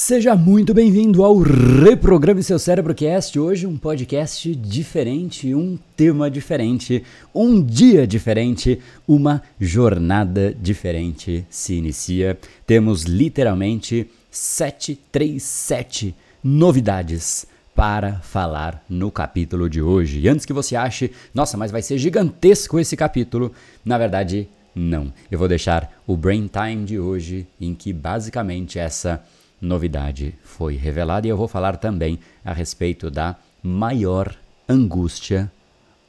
Seja muito bem-vindo ao Reprograme Seu Cérebro Cast. Hoje um podcast diferente, um tema diferente, um dia diferente, uma jornada diferente se inicia. Temos literalmente 737 novidades para falar no capítulo de hoje. E antes que você ache, nossa, mas vai ser gigantesco esse capítulo, na verdade, não. Eu vou deixar o Brain Time de hoje em que basicamente essa novidade foi revelada e eu vou falar também a respeito da maior angústia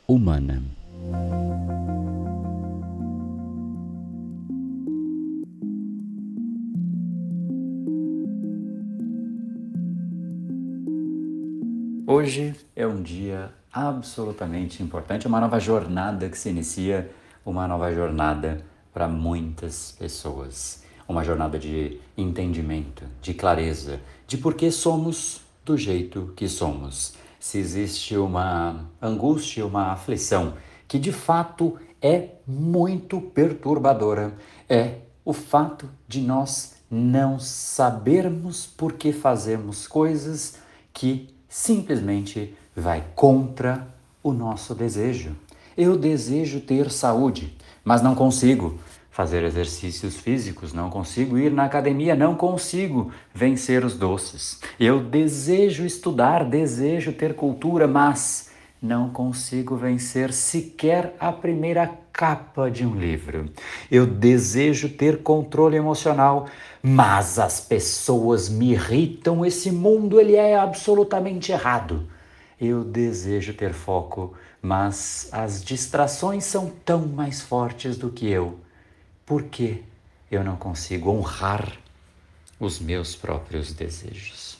humana. Hoje é um dia absolutamente importante, uma nova jornada que se inicia, uma nova jornada para muitas pessoas uma jornada de entendimento, de clareza, de por que somos do jeito que somos. Se existe uma angústia, uma aflição que de fato é muito perturbadora, é o fato de nós não sabermos por que fazemos coisas que simplesmente vai contra o nosso desejo. Eu desejo ter saúde, mas não consigo fazer exercícios físicos, não consigo ir na academia, não consigo vencer os doces. Eu desejo estudar, desejo ter cultura, mas não consigo vencer sequer a primeira capa de um livro. Eu desejo ter controle emocional, mas as pessoas me irritam, esse mundo ele é absolutamente errado. Eu desejo ter foco, mas as distrações são tão mais fortes do que eu. Por que eu não consigo honrar os meus próprios desejos?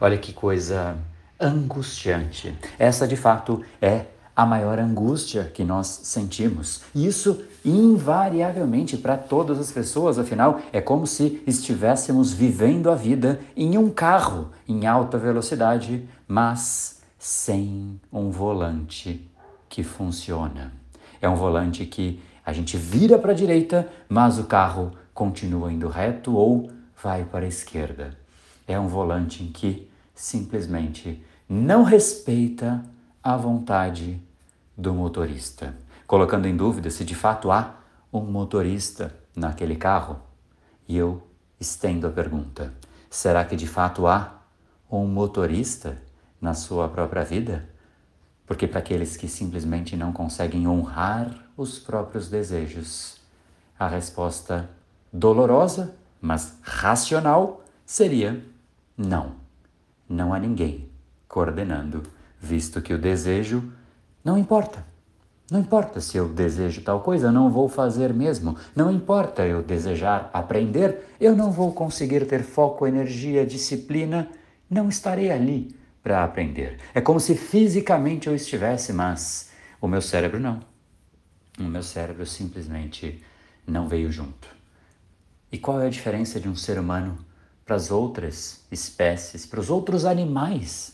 Olha que coisa angustiante. Essa de fato é a maior angústia que nós sentimos. Isso invariavelmente para todas as pessoas, afinal, é como se estivéssemos vivendo a vida em um carro em alta velocidade, mas sem um volante que funciona. É um volante que a gente vira para a direita, mas o carro continua indo reto ou vai para a esquerda. É um volante em que simplesmente não respeita a vontade do motorista, colocando em dúvida se de fato há um motorista naquele carro. E eu estendo a pergunta: será que de fato há um motorista na sua própria vida? Porque para aqueles que simplesmente não conseguem honrar os próprios desejos, a resposta dolorosa, mas racional, seria não. Não há ninguém coordenando, visto que o desejo não importa. Não importa se eu desejo tal coisa, eu não vou fazer mesmo. Não importa eu desejar aprender, eu não vou conseguir ter foco, energia, disciplina, não estarei ali para aprender. É como se fisicamente eu estivesse, mas o meu cérebro não. O meu cérebro simplesmente não veio junto. E qual é a diferença de um ser humano para as outras espécies, para os outros animais?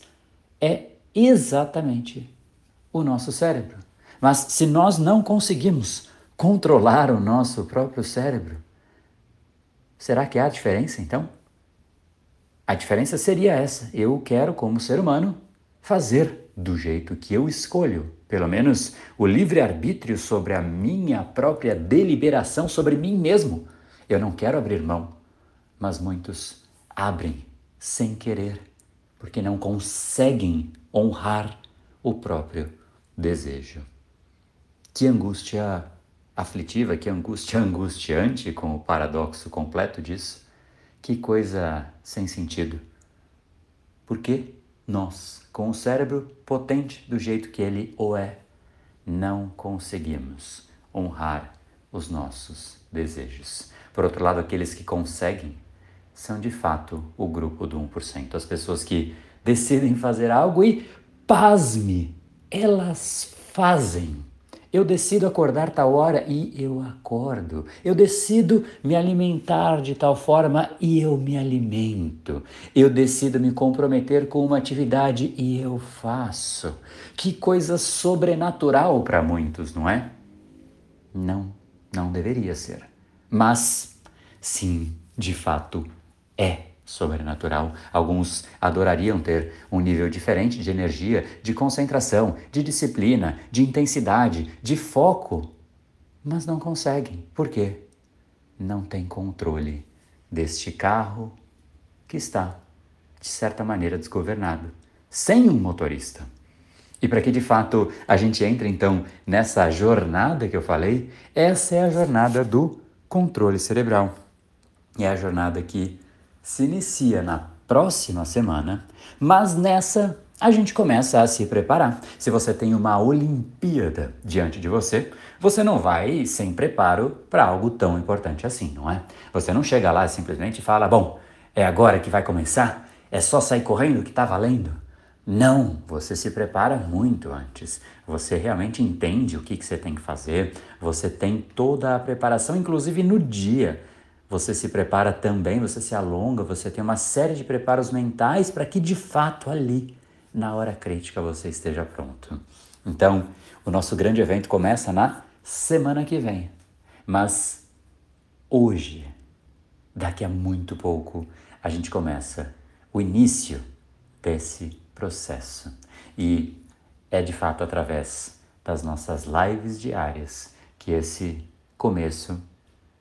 É exatamente o nosso cérebro. Mas se nós não conseguimos controlar o nosso próprio cérebro, será que há diferença então? A diferença seria essa: eu quero, como ser humano, fazer do jeito que eu escolho. Pelo menos o livre-arbítrio sobre a minha própria deliberação sobre mim mesmo. Eu não quero abrir mão, mas muitos abrem sem querer, porque não conseguem honrar o próprio desejo. Que angústia aflitiva, que angústia angustiante, com o paradoxo completo disso. Que coisa sem sentido. Porque nós, com o cérebro potente do jeito que ele o é, não conseguimos honrar os nossos desejos. Por outro lado, aqueles que conseguem são de fato o grupo do 1%. As pessoas que decidem fazer algo e, pasme, elas fazem. Eu decido acordar tal hora e eu acordo. Eu decido me alimentar de tal forma e eu me alimento. Eu decido me comprometer com uma atividade e eu faço. Que coisa sobrenatural para muitos, não é? Não, não deveria ser. Mas, sim, de fato, é sobrenatural. Alguns adorariam ter um nível diferente de energia, de concentração, de disciplina, de intensidade, de foco, mas não conseguem. Por quê? Não tem controle deste carro que está, de certa maneira, desgovernado, sem um motorista. E para que de fato a gente entre então nessa jornada que eu falei, essa é a jornada do controle cerebral. É a jornada que se inicia na próxima semana, mas nessa a gente começa a se preparar. Se você tem uma Olimpíada diante de você, você não vai sem preparo para algo tão importante assim, não é? Você não chega lá e simplesmente fala: Bom, é agora que vai começar? É só sair correndo que está valendo? Não, você se prepara muito antes. Você realmente entende o que, que você tem que fazer, você tem toda a preparação, inclusive no dia você se prepara também, você se alonga, você tem uma série de preparos mentais para que de fato ali, na hora crítica, você esteja pronto. Então, o nosso grande evento começa na semana que vem. Mas hoje, daqui a muito pouco, a gente começa o início desse processo. E é de fato através das nossas lives diárias que esse começo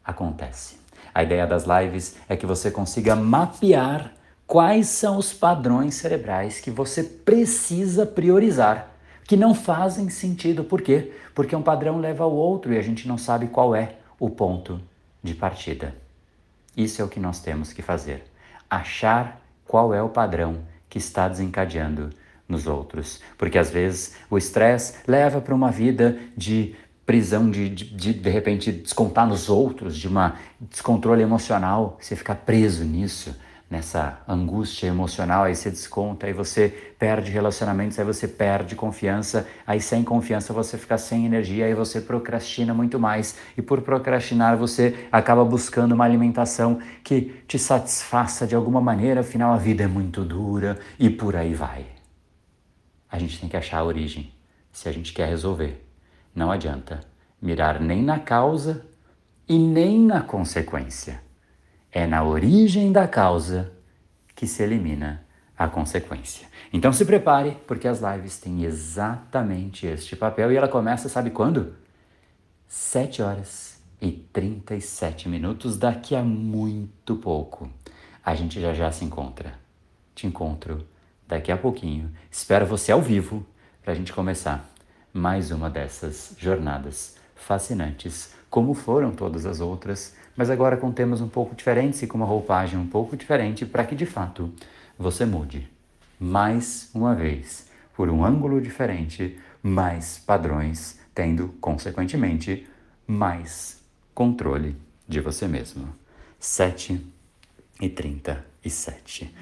acontece. A ideia das lives é que você consiga mapear quais são os padrões cerebrais que você precisa priorizar, que não fazem sentido. Por quê? Porque um padrão leva ao outro e a gente não sabe qual é o ponto de partida. Isso é o que nós temos que fazer. Achar qual é o padrão que está desencadeando nos outros. Porque às vezes o estresse leva para uma vida de prisão de, de, de, de repente, descontar nos outros, de uma descontrole emocional, você ficar preso nisso, nessa angústia emocional, aí você desconta, aí você perde relacionamentos, aí você perde confiança, aí sem confiança você fica sem energia, aí você procrastina muito mais, e por procrastinar você acaba buscando uma alimentação que te satisfaça de alguma maneira, afinal a vida é muito dura, e por aí vai. A gente tem que achar a origem, se a gente quer resolver. Não adianta mirar nem na causa e nem na consequência. É na origem da causa que se elimina a consequência. Então se prepare, porque as lives têm exatamente este papel e ela começa, sabe quando? 7 horas e 37 minutos, daqui a muito pouco. A gente já já se encontra. Te encontro daqui a pouquinho. Espero você ao vivo para a gente começar mais uma dessas jornadas fascinantes, como foram todas as outras, mas agora com temas um pouco diferentes e com uma roupagem um pouco diferente para que de fato você mude. Mais uma vez, por um ângulo diferente, mais padrões, tendo, consequentemente, mais controle de você mesmo. 7 e 37.